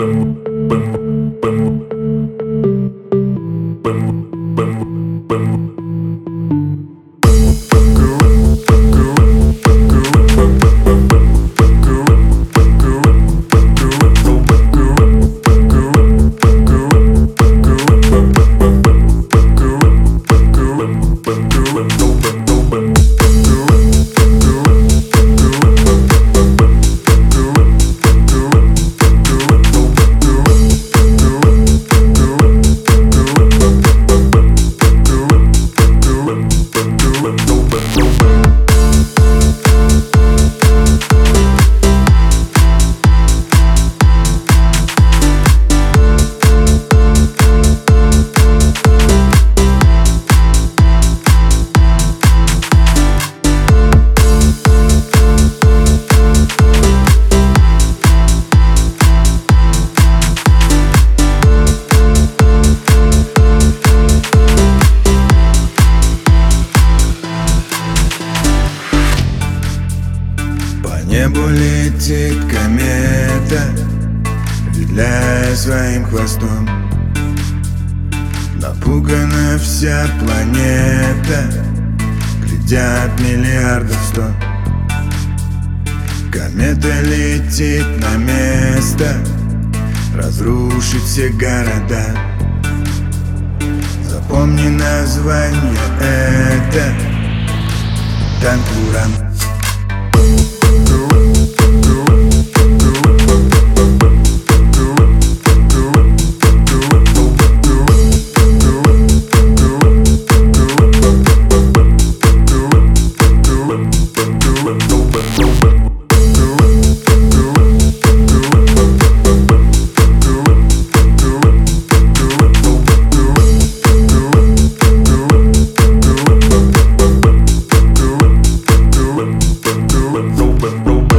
Bum, bum, bum, bum. Boom, boom, boom. Небу летит комета Виляя своим хвостом. Напугана вся планета Глядят миллиардов сто. Комета летит на место Разрушит все города. Запомни название это. Танкуран rope.